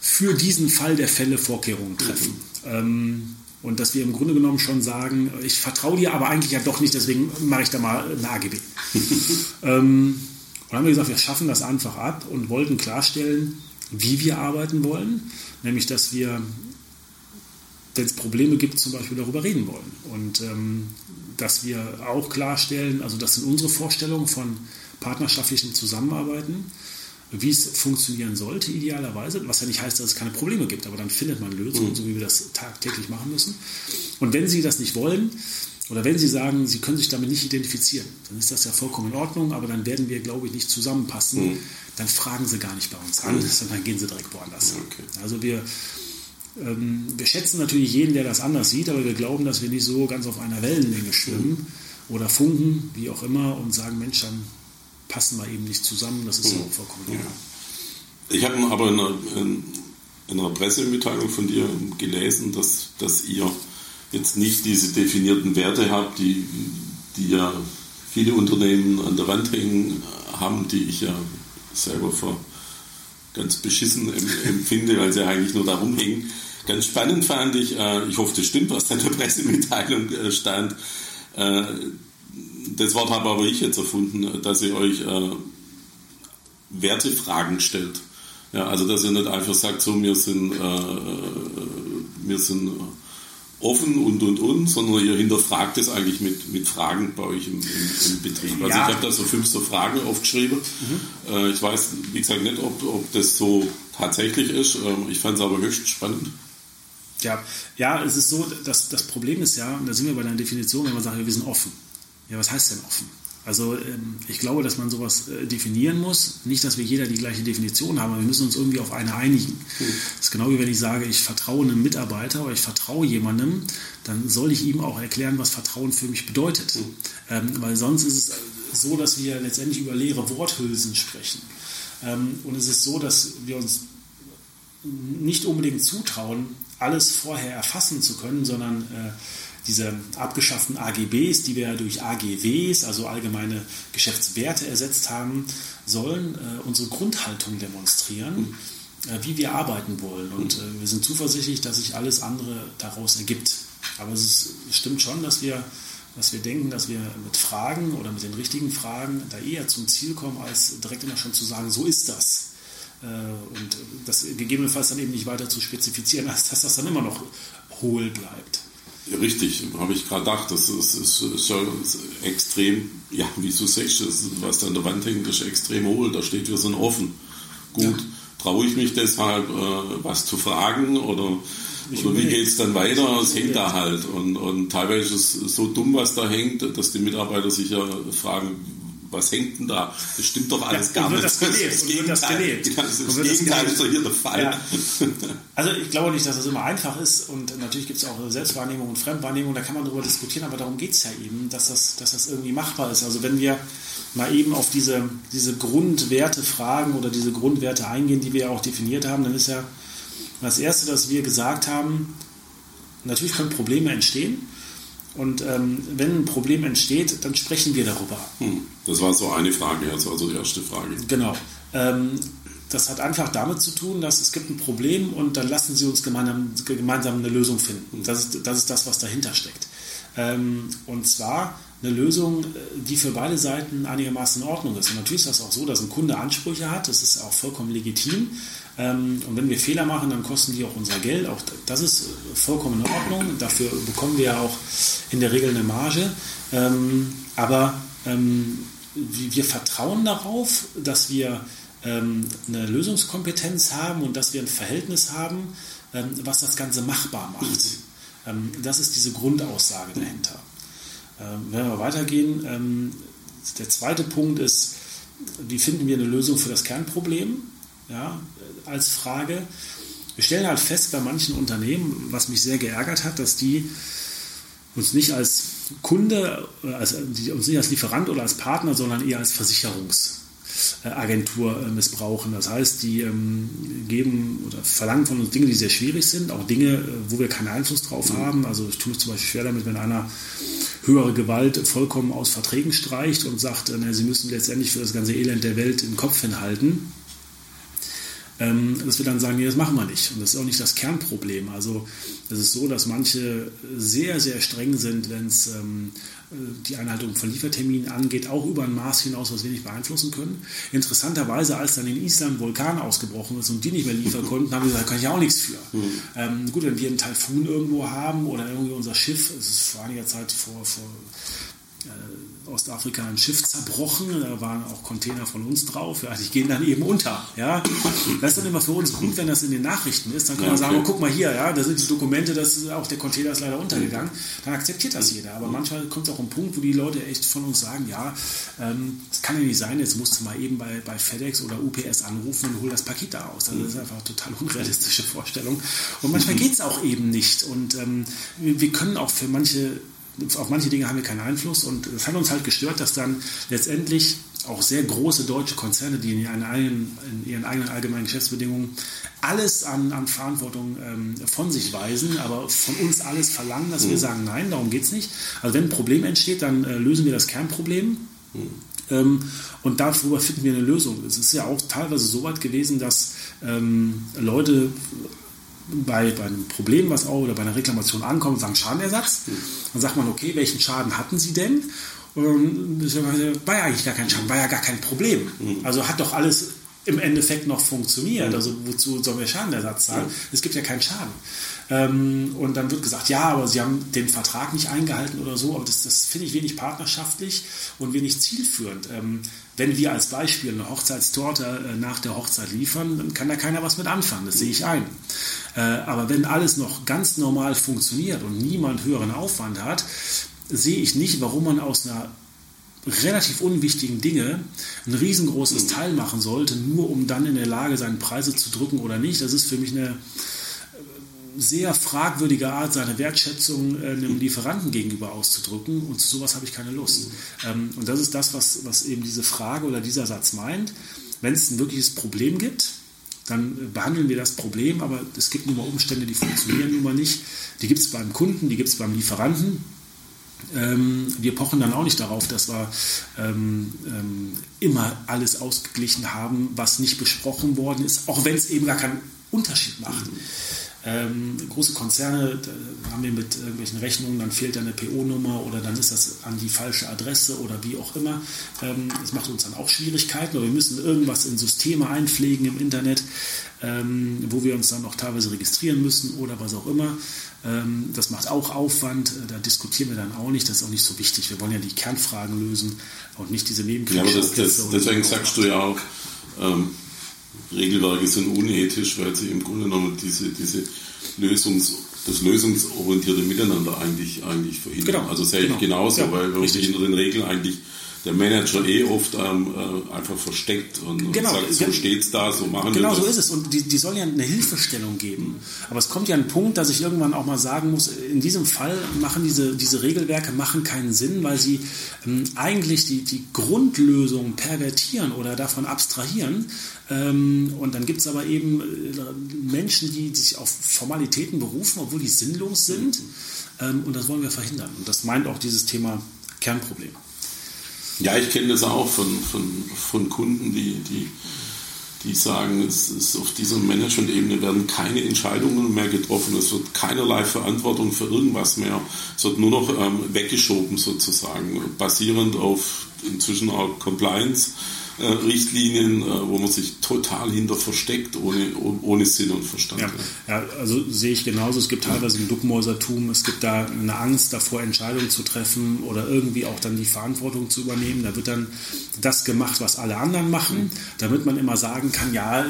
für diesen Fall der Fälle Vorkehrungen treffen. Ähm, und dass wir im Grunde genommen schon sagen, ich vertraue dir aber eigentlich ja doch nicht, deswegen mache ich da mal eine AGB. *laughs* ähm, und haben wir gesagt, wir schaffen das einfach ab und wollten klarstellen, wie wir arbeiten wollen, nämlich dass wir, wenn es Probleme gibt, zum Beispiel darüber reden wollen. Und ähm, dass wir auch klarstellen, also das sind unsere Vorstellungen von partnerschaftlichen Zusammenarbeiten, wie es funktionieren sollte, idealerweise, was ja nicht heißt, dass es keine Probleme gibt, aber dann findet man Lösungen, mhm. so wie wir das tagtäglich machen müssen. Und wenn Sie das nicht wollen, oder wenn Sie sagen, Sie können sich damit nicht identifizieren, dann ist das ja vollkommen in Ordnung, aber dann werden wir, glaube ich, nicht zusammenpassen. Mhm. Dann fragen Sie gar nicht bei uns an, mhm. sondern gehen Sie direkt woanders. Okay. Also wir, ähm, wir schätzen natürlich jeden, der das anders sieht, aber wir glauben, dass wir nicht so ganz auf einer Wellenlänge schwimmen mhm. oder funken, wie auch immer, und sagen, Mensch, dann passen wir eben nicht zusammen. Das ist ja auch vollkommen normal. Ja. Ich habe aber in einer, in einer, Pressemitteilung von dir gelesen, dass, dass ihr jetzt nicht diese definierten Werte habe, die, die ja viele Unternehmen an der Wand hängen haben, die ich ja selber für ganz beschissen *laughs* empfinde, weil sie eigentlich nur darum hängen. Ganz spannend fand ich, äh, ich hoffe, das stimmt, was da in der Pressemitteilung äh, stand. Äh, das Wort habe aber ich jetzt erfunden, dass ihr euch Wertefragen stellt. Ja, also dass ihr nicht einfach sagt, so wir sind, wir sind offen und und und, sondern ihr hinterfragt es eigentlich mit, mit Fragen bei euch im, im, im Betrieb. Also ja. ich habe da so fünf so Fragen aufgeschrieben. Mhm. Äh, ich weiß, wie gesagt, nicht, ob, ob das so tatsächlich ist. Ähm, ich fand es aber höchst spannend. Ja, ja, es ist so, dass das Problem ist ja, und da sind wir bei der Definition, wenn man sagt, wir sind offen. Ja, was heißt denn offen? Also ähm, ich glaube, dass man sowas äh, definieren muss. Nicht, dass wir jeder die gleiche Definition haben, aber wir müssen uns irgendwie auf eine einigen. Mhm. Das ist genau wie wenn ich sage, ich vertraue einem Mitarbeiter oder ich vertraue jemandem, dann soll ich ihm auch erklären, was Vertrauen für mich bedeutet. Mhm. Ähm, weil sonst ist es so, dass wir letztendlich über leere Worthülsen sprechen. Ähm, und es ist so, dass wir uns nicht unbedingt zutrauen, alles vorher erfassen zu können, sondern äh, diese abgeschafften AGBs, die wir durch AGWs, also allgemeine Geschäftswerte, ersetzt haben, sollen äh, unsere Grundhaltung demonstrieren, äh, wie wir arbeiten wollen. Und äh, wir sind zuversichtlich, dass sich alles andere daraus ergibt. Aber es, ist, es stimmt schon, dass wir, dass wir denken, dass wir mit Fragen oder mit den richtigen Fragen da eher zum Ziel kommen, als direkt immer schon zu sagen, so ist das äh, und das gegebenenfalls dann eben nicht weiter zu spezifizieren, als dass das dann immer noch hohl bleibt. Richtig, habe ich gerade gedacht. Das ist, ist, ist schon extrem, ja, wie du sagst, was da an der Wand hängt, ist extrem hohl. Da steht, wir sind offen. Gut, ja. traue ich mich deshalb, äh, was zu fragen oder, oder wie geht es dann weiter? Es hängt da halt. Und, und teilweise ist es so dumm, was da hängt, dass die Mitarbeiter sich ja fragen, was hängt denn da? Das stimmt doch alles ja, gar nicht. Das, das, das Gegenteil, das, das, das Gegenteil ist doch hier der Fall. Ja. Also ich glaube nicht, dass das immer einfach ist und natürlich gibt es auch Selbstwahrnehmung und Fremdwahrnehmung, da kann man darüber diskutieren, aber darum geht es ja eben, dass das, dass das irgendwie machbar ist. Also wenn wir mal eben auf diese, diese Grundwerte fragen oder diese Grundwerte eingehen, die wir ja auch definiert haben, dann ist ja das Erste, dass wir gesagt haben, natürlich können Probleme entstehen, und ähm, wenn ein Problem entsteht, dann sprechen wir darüber. Hm, das war so eine Frage, das war so die erste Frage. Genau. Ähm, das hat einfach damit zu tun, dass es gibt ein Problem und dann lassen Sie uns gemeinsam, gemeinsam eine Lösung finden. Das ist, das ist das, was dahinter steckt. Ähm, und zwar eine Lösung, die für beide Seiten einigermaßen in Ordnung ist. Und natürlich ist das auch so, dass ein Kunde Ansprüche hat. Das ist auch vollkommen legitim. Ähm, und wenn wir Fehler machen, dann kosten die auch unser Geld. Auch das ist vollkommen in Ordnung. Dafür bekommen wir auch in der Regel eine Marge. Ähm, aber ähm, wir vertrauen darauf, dass wir eine Lösungskompetenz haben und dass wir ein Verhältnis haben, was das Ganze machbar macht. Das ist diese Grundaussage dahinter. Wenn wir weitergehen, der zweite Punkt ist, wie finden wir eine Lösung für das Kernproblem? Ja, als Frage. Wir stellen halt fest bei manchen Unternehmen, was mich sehr geärgert hat, dass die uns nicht als Kunde, also uns nicht als Lieferant oder als Partner, sondern eher als Versicherungsagentur äh, missbrauchen. Das heißt, die ähm, geben oder verlangen von uns Dinge, die sehr schwierig sind, auch Dinge, äh, wo wir keinen Einfluss drauf haben. Also ich tue es zum Beispiel schwer damit, wenn einer höhere Gewalt vollkommen aus Verträgen streicht und sagt, äh, sie müssen letztendlich für das ganze Elend der Welt den Kopf hinhalten dass wir dann sagen, nee, das machen wir nicht. Und das ist auch nicht das Kernproblem. Also es ist so, dass manche sehr, sehr streng sind, wenn es ähm, äh, die Einhaltung von Lieferterminen angeht, auch über ein Maß hinaus, was wir nicht beeinflussen können. Interessanterweise, als dann in Island ein Vulkan ausgebrochen ist und die nicht mehr liefern konnten, haben wir gesagt, da kann ich auch nichts für. Mhm. Ähm, gut, wenn wir einen Taifun irgendwo haben oder irgendwie unser Schiff, es ist vor einiger Zeit vor, vor Ostafrika ein Schiff zerbrochen, da waren auch Container von uns drauf, ja, die gehen dann eben unter. Ja. Das ist dann immer für uns gut, wenn das in den Nachrichten ist, dann ja, wir sagen, oh, guck mal hier, ja, da sind die Dokumente, das ist auch der Container ist leider untergegangen, dann akzeptiert das jeder. Aber manchmal kommt es auch ein Punkt, wo die Leute echt von uns sagen, ja, ähm, das kann ja nicht sein, jetzt musst du mal eben bei, bei FedEx oder UPS anrufen und hol das Paket da aus. Das ist einfach eine total unrealistische Vorstellung. Und manchmal geht es auch eben nicht. Und ähm, wir können auch für manche auf manche Dinge haben wir keinen Einfluss und es hat uns halt gestört, dass dann letztendlich auch sehr große deutsche Konzerne, die in ihren eigenen, in ihren eigenen allgemeinen Geschäftsbedingungen alles an, an Verantwortung ähm, von sich weisen, aber von uns alles verlangen, dass mhm. wir sagen, nein, darum geht es nicht. Also wenn ein Problem entsteht, dann äh, lösen wir das Kernproblem. Mhm. Ähm, und darüber finden wir eine Lösung. Es ist ja auch teilweise so weit gewesen, dass ähm, Leute bei, bei einem Problem, was auch oder bei einer Reklamation ankommen, sagen Schadenersatz. Mhm. Dann sagt man, okay, welchen Schaden hatten Sie denn? Und war ja eigentlich gar kein Schaden, war ja gar kein Problem. Mhm. Also hat doch alles im Endeffekt noch funktioniert. Mhm. Also wozu sollen wir Schadenersatz zahlen? Es gibt ja keinen Schaden. Ähm, und dann wird gesagt, ja, aber Sie haben den Vertrag nicht eingehalten oder so. Aber das, das finde ich wenig partnerschaftlich und wenig zielführend. Ähm, wenn wir als Beispiel eine Hochzeitstorte äh, nach der Hochzeit liefern, dann kann da keiner was mit anfangen. Das sehe ich ein. Äh, aber wenn alles noch ganz normal funktioniert und niemand höheren Aufwand hat, sehe ich nicht, warum man aus einer relativ unwichtigen Dinge ein riesengroßes Teil machen sollte, nur um dann in der Lage sein, Preise zu drücken oder nicht. Das ist für mich eine sehr fragwürdige Art, seine Wertschätzung äh, einem Lieferanten gegenüber auszudrücken. Und zu sowas habe ich keine Lust. Ähm, und das ist das, was, was eben diese Frage oder dieser Satz meint. Wenn es ein wirkliches Problem gibt, dann behandeln wir das Problem, aber es gibt nun mal Umstände, die funktionieren nun mal nicht. Die gibt es beim Kunden, die gibt es beim Lieferanten. Ähm, wir pochen dann auch nicht darauf, dass wir ähm, ähm, immer alles ausgeglichen haben, was nicht besprochen worden ist, auch wenn es eben gar keinen Unterschied macht. Ähm, große Konzerne haben wir mit irgendwelchen Rechnungen, dann fehlt da eine PO-Nummer oder dann ist das an die falsche Adresse oder wie auch immer. Ähm, das macht uns dann auch Schwierigkeiten, aber wir müssen irgendwas in Systeme einpflegen im Internet, ähm, wo wir uns dann auch teilweise registrieren müssen oder was auch immer. Ähm, das macht auch Aufwand, äh, da diskutieren wir dann auch nicht, das ist auch nicht so wichtig. Wir wollen ja die Kernfragen lösen und nicht diese Nebenkriege. Ja, aber das, das, deswegen sagst du ja auch, ähm, Regelwerke sind unethisch, weil sie im Grunde genommen diese, diese Lösungs, das lösungsorientierte Miteinander eigentlich, eigentlich verhindern. Genau, also sehe genau. ich genauso, ja, weil wir hinter den Regeln eigentlich der Manager eh oft ähm, äh, einfach versteckt und, genau, sagt, so steht's da, so machen genau wir das. Genau so ist es. Und die, die sollen ja eine Hilfestellung geben. Aber es kommt ja ein Punkt, dass ich irgendwann auch mal sagen muss, in diesem Fall machen diese, diese Regelwerke machen keinen Sinn, weil sie ähm, eigentlich die, die Grundlösung pervertieren oder davon abstrahieren. Ähm, und dann gibt es aber eben äh, Menschen, die, sich auf Formalitäten berufen, obwohl die sinnlos sind. Ähm, und das wollen wir verhindern. Und das meint auch dieses Thema Kernproblem. Ja, ich kenne das auch von, von, von Kunden, die, die, die sagen, es ist auf dieser Management-Ebene werden keine Entscheidungen mehr getroffen, es wird keinerlei Verantwortung für irgendwas mehr, es wird nur noch ähm, weggeschoben sozusagen, basierend auf inzwischen auch Compliance äh, Richtlinien, äh, wo man sich total hinter versteckt, ohne, ohne Sinn und Verstand. Ja, ja also sehe ich genauso. Es gibt teilweise ein Duckmäusertum, es gibt da eine Angst davor, Entscheidungen zu treffen oder irgendwie auch dann die Verantwortung zu übernehmen. Da wird dann das gemacht, was alle anderen machen, damit man immer sagen kann, ja,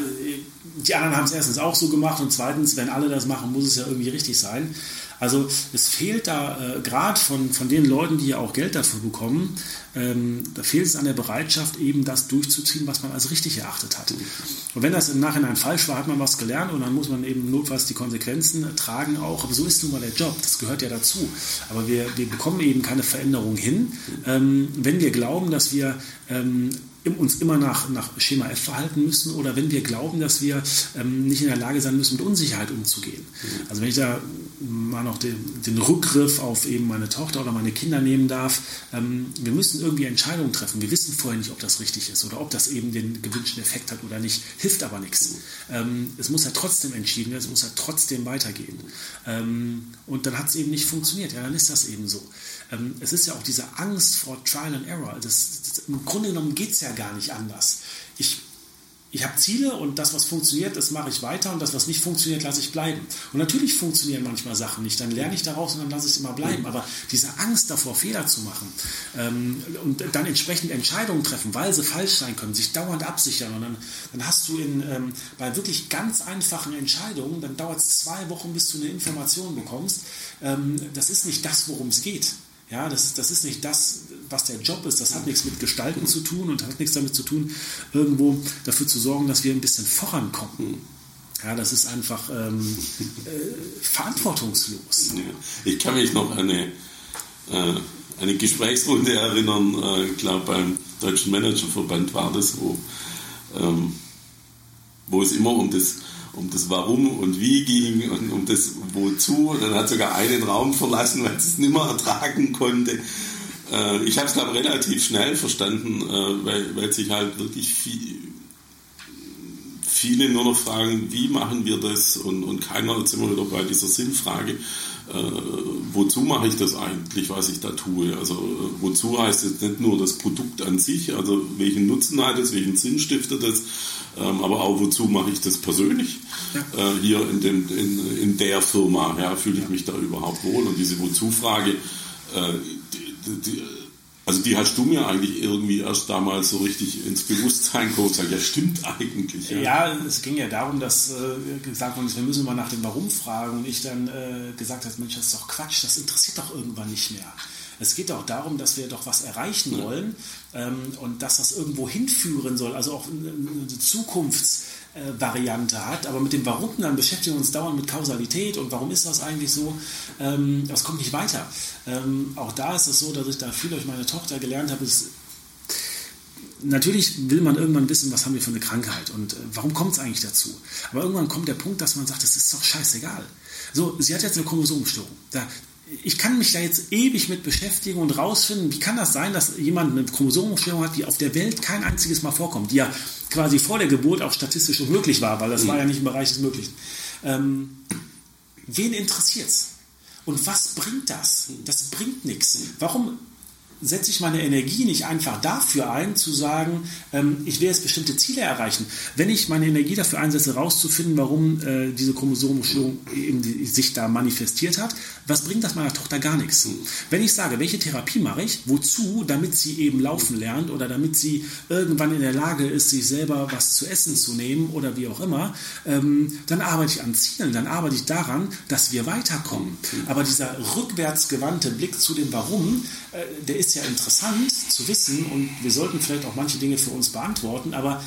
die anderen haben es erstens auch so gemacht und zweitens, wenn alle das machen, muss es ja irgendwie richtig sein. Also es fehlt da äh, gerade von, von den Leuten, die ja auch Geld dafür bekommen, ähm, da fehlt es an der Bereitschaft, eben das durchzuziehen, was man als richtig erachtet hat. Und wenn das im Nachhinein falsch war, hat man was gelernt und dann muss man eben notfalls die Konsequenzen tragen auch. Aber so ist nun mal der Job, das gehört ja dazu. Aber wir, wir bekommen eben keine Veränderung hin, ähm, wenn wir glauben, dass wir ähm, uns immer nach, nach Schema F verhalten müssen oder wenn wir glauben, dass wir ähm, nicht in der Lage sein müssen, mit Unsicherheit umzugehen. Mhm. Also wenn ich da mal noch den, den, Rückgriff auf eben meine Tochter oder meine Kinder nehmen darf, ähm, wir müssen irgendwie Entscheidungen treffen. Wir wissen vorher nicht, ob das richtig ist oder ob das eben den gewünschten Effekt hat oder nicht. Hilft aber nichts. Mhm. Ähm, es muss ja trotzdem entschieden werden, es muss ja trotzdem weitergehen. Ähm, und dann hat es eben nicht funktioniert. Ja, dann ist das eben so. Ähm, es ist ja auch diese Angst vor Trial and Error. Das, das, Im Grunde genommen geht es ja gar nicht anders. Ich, ich habe Ziele und das, was funktioniert, das mache ich weiter und das, was nicht funktioniert, lasse ich bleiben. Und natürlich funktionieren manchmal Sachen nicht. Dann lerne ich daraus und dann lasse ich es immer bleiben. Aber diese Angst davor, Fehler zu machen ähm, und dann entsprechend Entscheidungen treffen, weil sie falsch sein können, sich dauernd absichern und dann, dann hast du in, ähm, bei wirklich ganz einfachen Entscheidungen, dann dauert es zwei Wochen, bis du eine Information bekommst. Ähm, das ist nicht das, worum es geht. Ja, das, das ist nicht das, was der Job ist. Das hat nichts mit Gestalten zu tun und hat nichts damit zu tun, irgendwo dafür zu sorgen, dass wir ein bisschen vorankommen. Ja, das ist einfach ähm, äh, verantwortungslos. Ich kann mich noch an eine, äh, eine Gesprächsrunde erinnern, äh, ich glaube beim Deutschen Managerverband war das, wo, ähm, wo es immer um das, um das Warum und Wie ging und um das Wozu. Dann hat sogar einen Raum verlassen, weil es nicht mehr ertragen konnte. Äh, ich habe es, glaube relativ schnell verstanden, äh, weil, sich halt wirklich viel, viele nur noch fragen, wie machen wir das? Und, und keiner, jetzt immer wieder bei dieser Sinnfrage, äh, wozu mache ich das eigentlich, was ich da tue? Also äh, wozu heißt jetzt nicht nur das Produkt an sich, also welchen Nutzen hat es, welchen Sinn stiftet es, ähm, aber auch wozu mache ich das persönlich ja. äh, hier in, dem, in, in der Firma, ja, fühle ich mich da überhaupt wohl? Und diese Wozu-Frage, äh, die, die, also die hast du mir eigentlich irgendwie erst damals so richtig ins Bewusstsein geholt. Ja, stimmt eigentlich. Ja. ja, es ging ja darum, dass äh, gesagt worden ist, wir müssen mal nach dem Warum fragen. Und ich dann äh, gesagt habe, Mensch, das ist doch Quatsch, das interessiert doch irgendwann nicht mehr. Es geht auch darum, dass wir doch was erreichen wollen ähm, und dass das irgendwo hinführen soll, also auch eine, eine Zukunfts- äh, hat. Aber mit dem Warum dann beschäftigen wir uns dauernd mit Kausalität und warum ist das eigentlich so? Ähm, das kommt nicht weiter. Ähm, auch da ist es so, dass ich da viel durch meine Tochter gelernt habe, ist, natürlich will man irgendwann wissen, was haben wir für eine Krankheit und äh, warum kommt es eigentlich dazu. Aber irgendwann kommt der Punkt, dass man sagt, das ist doch scheißegal. So, sie hat jetzt eine Chromosomenstörung. Da, ich kann mich da jetzt ewig mit beschäftigen und rausfinden, wie kann das sein, dass jemand eine Chromosomenstörung hat, die auf der Welt kein einziges Mal vorkommt, die ja quasi vor der Geburt auch statistisch unmöglich war, weil das mhm. war ja nicht im Bereich des Möglichen. Ähm, wen es? Und was bringt das? Das bringt nichts. Warum setze ich meine Energie nicht einfach dafür ein, zu sagen, ähm, ich will jetzt bestimmte Ziele erreichen. Wenn ich meine Energie dafür einsetze, herauszufinden, warum äh, diese Chromosomenstörung die, sich da manifestiert hat, was bringt das meiner Tochter gar nichts? Wenn ich sage, welche Therapie mache ich, wozu, damit sie eben laufen lernt oder damit sie irgendwann in der Lage ist, sich selber was zu essen zu nehmen oder wie auch immer, ähm, dann arbeite ich an Zielen, dann arbeite ich daran, dass wir weiterkommen. Aber dieser rückwärtsgewandte Blick zu dem Warum, äh, der ist ja interessant zu wissen und wir sollten vielleicht auch manche Dinge für uns beantworten, aber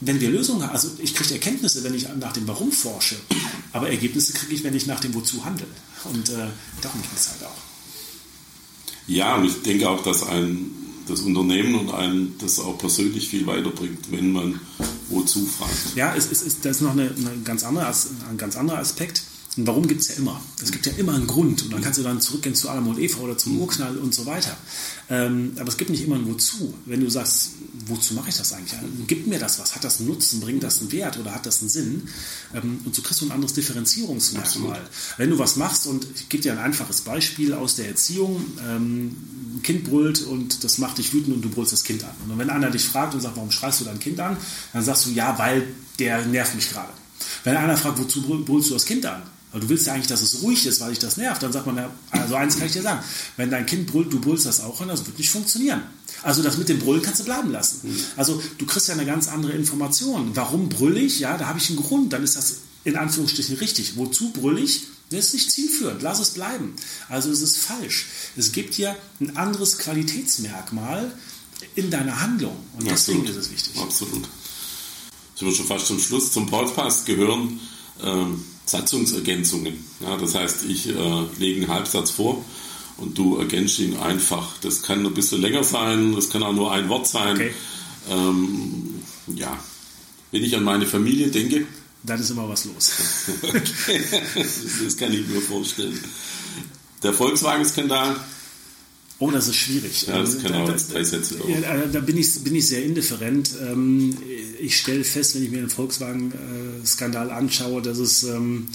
wenn wir Lösungen haben, also ich kriege Erkenntnisse, wenn ich nach dem Warum forsche, aber Ergebnisse kriege ich, wenn ich nach dem Wozu handle. Und äh, darum geht es halt auch. Ja, und ich denke auch, dass ein das Unternehmen und einen das auch persönlich viel weiterbringt, wenn man wozu fragt. Ja, es, es, es, das ist noch eine, eine ganz andere, ein ganz anderer Aspekt. Und warum gibt es ja immer? Es gibt ja immer einen Grund. Und dann kannst du dann zurückgehen zu Adam und Eva oder zum Urknall und so weiter. Ähm, aber es gibt nicht immer ein Wozu. Wenn du sagst, wozu mache ich das eigentlich? Gibt mir das was? Hat das einen Nutzen? Bringt das einen Wert oder hat das einen Sinn? Ähm, und so kriegst du ein anderes Differenzierungsmerkmal. Wenn du was machst, und ich gebe dir ein einfaches Beispiel aus der Erziehung, ähm, ein Kind brüllt und das macht dich wütend und du brüllst das Kind an. Und wenn einer dich fragt und sagt, warum schreist du dein Kind an? Dann sagst du, ja, weil der nervt mich gerade. Wenn einer fragt, wozu brüllst du das Kind an? Weil du willst ja eigentlich, dass es ruhig ist, weil dich das nervt. Dann sagt man, ja, also eins kann ich dir sagen, wenn dein Kind brüllt, du brüllst das auch an, das wird nicht funktionieren. Also das mit dem Brüllen kannst du bleiben lassen. Mhm. Also du kriegst ja eine ganz andere Information. Warum brüll ich? Ja, da habe ich einen Grund. Dann ist das in Anführungsstrichen richtig. Wozu brüll ich? Das ist nicht zielführend. Lass es bleiben. Also es ist falsch. Es gibt hier ein anderes Qualitätsmerkmal in deiner Handlung. Und deswegen Absolut. ist es wichtig. Absolut. Sind wir schon fast zum Schluss. Zum Podcast gehören ähm, Satzungsergänzungen. Ja, das heißt, ich äh, lege einen Halbsatz vor und du ergänzt ihn einfach. Das kann ein bisschen länger sein, das kann auch nur ein Wort sein. Okay. Ähm, ja, wenn ich an meine Familie denke, dann ist immer was los. *laughs* okay. das kann ich mir vorstellen. Der Volkswagen-Skandal Oh, das ist schwierig. Ja, das kann auch als drei Sätze ja, Da bin ich, bin ich sehr indifferent. Ähm, ich stelle fest, wenn ich mir den Volkswagen-Skandal anschaue, dass es ähm,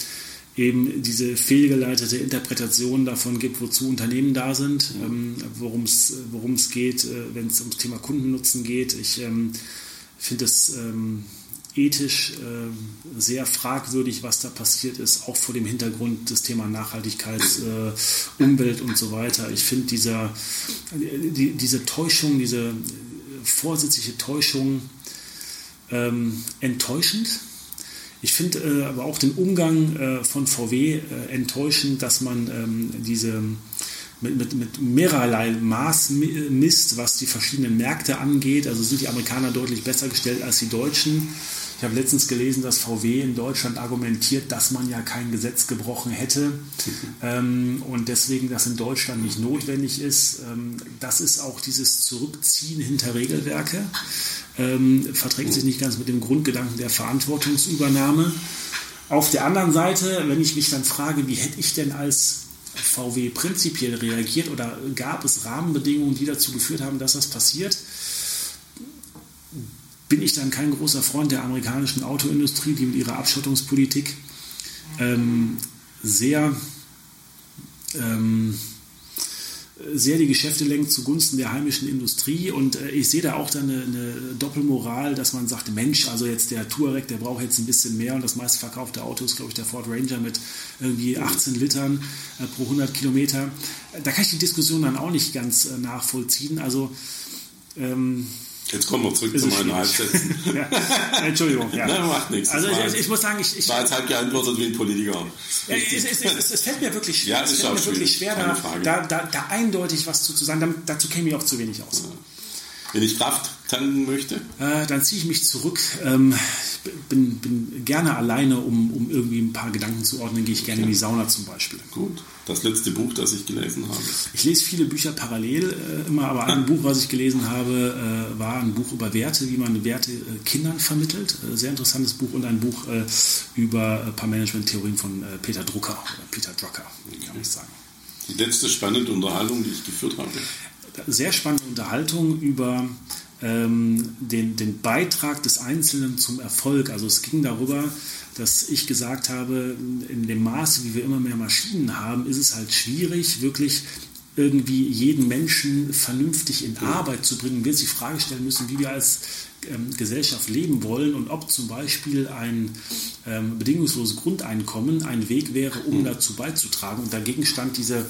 eben diese fehlgeleitete Interpretation davon gibt, wozu Unternehmen da sind, ähm, worum es geht, äh, wenn es ums Thema Kundennutzen geht. Ich finde es ethisch äh, sehr fragwürdig, was da passiert ist, auch vor dem Hintergrund des Thema Nachhaltigkeit, äh, Umwelt und so weiter. Ich finde dieser, die, diese Täuschung, diese vorsätzliche Täuschung ähm, enttäuschend. Ich finde äh, aber auch den Umgang äh, von VW äh, enttäuschend, dass man ähm, diese mit, mit, mit mehrerlei Maß misst, was die verschiedenen Märkte angeht. Also sind die Amerikaner deutlich besser gestellt als die Deutschen. Ich habe letztens gelesen, dass VW in Deutschland argumentiert, dass man ja kein Gesetz gebrochen hätte *laughs* ähm, und deswegen das in Deutschland nicht notwendig ist. Ähm, das ist auch dieses Zurückziehen hinter Regelwerke. Ähm, verträgt sich nicht ganz mit dem Grundgedanken der Verantwortungsübernahme. Auf der anderen Seite, wenn ich mich dann frage, wie hätte ich denn als VW prinzipiell reagiert oder gab es Rahmenbedingungen, die dazu geführt haben, dass das passiert? Bin ich dann kein großer Freund der amerikanischen Autoindustrie, die mit ihrer Abschottungspolitik ähm, sehr ähm, sehr die Geschäfte lenkt zugunsten der heimischen Industrie. Und äh, ich sehe da auch dann eine, eine, Doppelmoral, dass man sagt, Mensch, also jetzt der Touareg, der braucht jetzt ein bisschen mehr. Und das meistverkaufte Auto ist, glaube ich, der Ford Ranger mit irgendwie 18 Litern äh, pro 100 Kilometer. Da kann ich die Diskussion dann auch nicht ganz äh, nachvollziehen. Also ähm, Jetzt kommen wir zurück zu meinen Halbsätzen. *laughs* ja. Entschuldigung. Ja. *laughs* Nein, macht nichts. Also ich, ich, muss sagen, ich, ich war jetzt halt geantwortet wie ein Politiker. Ja, es, es, es, es, fällt mir wirklich schwer, ja, es fällt mir wirklich schwer da, da, da, da, eindeutig was zu, zu sagen. dazu käme ich auch zu wenig aus. Ja. Wenn ich Kraft tanken möchte? Äh, dann ziehe ich mich zurück. Ähm, bin, bin gerne alleine, um, um irgendwie ein paar Gedanken zu ordnen, gehe ich gerne okay. in die Sauna zum Beispiel. Gut. Das letzte Buch, das ich gelesen habe. Ich lese viele Bücher parallel äh, immer, aber ein Buch, was ich gelesen habe, äh, war ein Buch über Werte, wie man Werte äh, Kindern vermittelt. Äh, sehr interessantes Buch und ein Buch äh, über ein paar Management-Theorien von Peter Drucker oder Peter Drucker, kann ich sagen. Die letzte spannende Unterhaltung, die ich geführt habe sehr spannende Unterhaltung über ähm, den, den Beitrag des Einzelnen zum Erfolg. Also es ging darüber, dass ich gesagt habe, in dem Maße, wie wir immer mehr Maschinen haben, ist es halt schwierig, wirklich irgendwie jeden Menschen vernünftig in Arbeit zu bringen, wir uns die Frage stellen müssen, wie wir als Gesellschaft leben wollen und ob zum Beispiel ein ähm, bedingungsloses Grundeinkommen ein Weg wäre, um dazu beizutragen. Und dagegen stand diese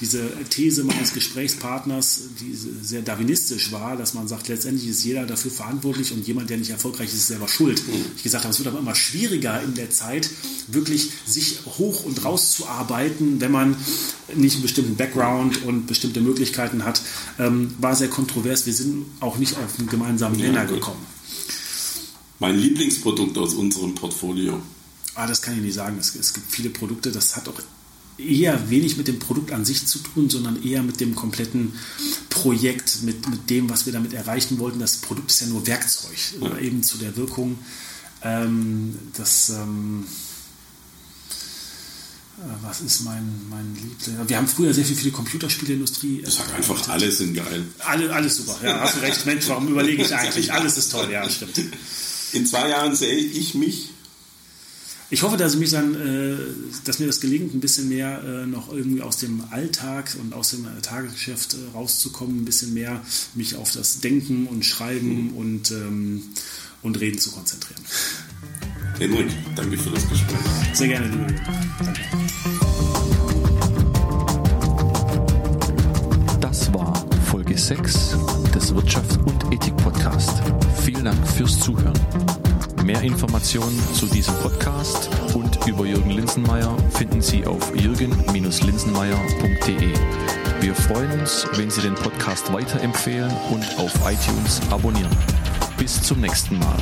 diese These meines Gesprächspartners, die sehr darwinistisch war, dass man sagt, letztendlich ist jeder dafür verantwortlich und jemand, der nicht erfolgreich ist, ist selber schuld. Mhm. Ich gesagt habe, es wird aber immer schwieriger in der Zeit, wirklich sich hoch und rauszuarbeiten, wenn man nicht einen bestimmten Background und bestimmte Möglichkeiten hat. Ähm, war sehr kontrovers. Wir sind auch nicht auf einen gemeinsamen Nenner gekommen. Mein Lieblingsprodukt aus unserem Portfolio. Ah, das kann ich nicht sagen. Es, es gibt viele Produkte, das hat auch eher wenig mit dem Produkt an sich zu tun, sondern eher mit dem kompletten Projekt, mit, mit dem, was wir damit erreichen wollten. Das Produkt ist ja nur Werkzeug, ja. eben zu der Wirkung. Ähm, das, ähm, äh, was ist mein, mein Liebling? Wir haben früher sehr viel für die Computerspielindustrie. Ich sag einfach, alles sind geil. Alle, alles super, ja, hast du recht. Mensch, warum überlege ich eigentlich? *laughs* Alles ist toll, ja, stimmt. In zwei Jahren sehe ich mich ich hoffe, dass mich dann, äh, dass mir das gelingt, ein bisschen mehr äh, noch irgendwie aus dem Alltag und aus dem Tagesgeschäft äh, rauszukommen, ein bisschen mehr mich auf das Denken und Schreiben mhm. und, ähm, und Reden zu konzentrieren. Henrik, danke für das Gespräch. Sehr gerne, liebe. Danke. 6 des Wirtschaft und Ethik Podcast. Vielen Dank fürs Zuhören. Mehr Informationen zu diesem Podcast und über Jürgen Linsenmeier finden Sie auf jürgen-linsenmeier.de. Wir freuen uns, wenn Sie den Podcast weiterempfehlen und auf iTunes abonnieren. Bis zum nächsten Mal.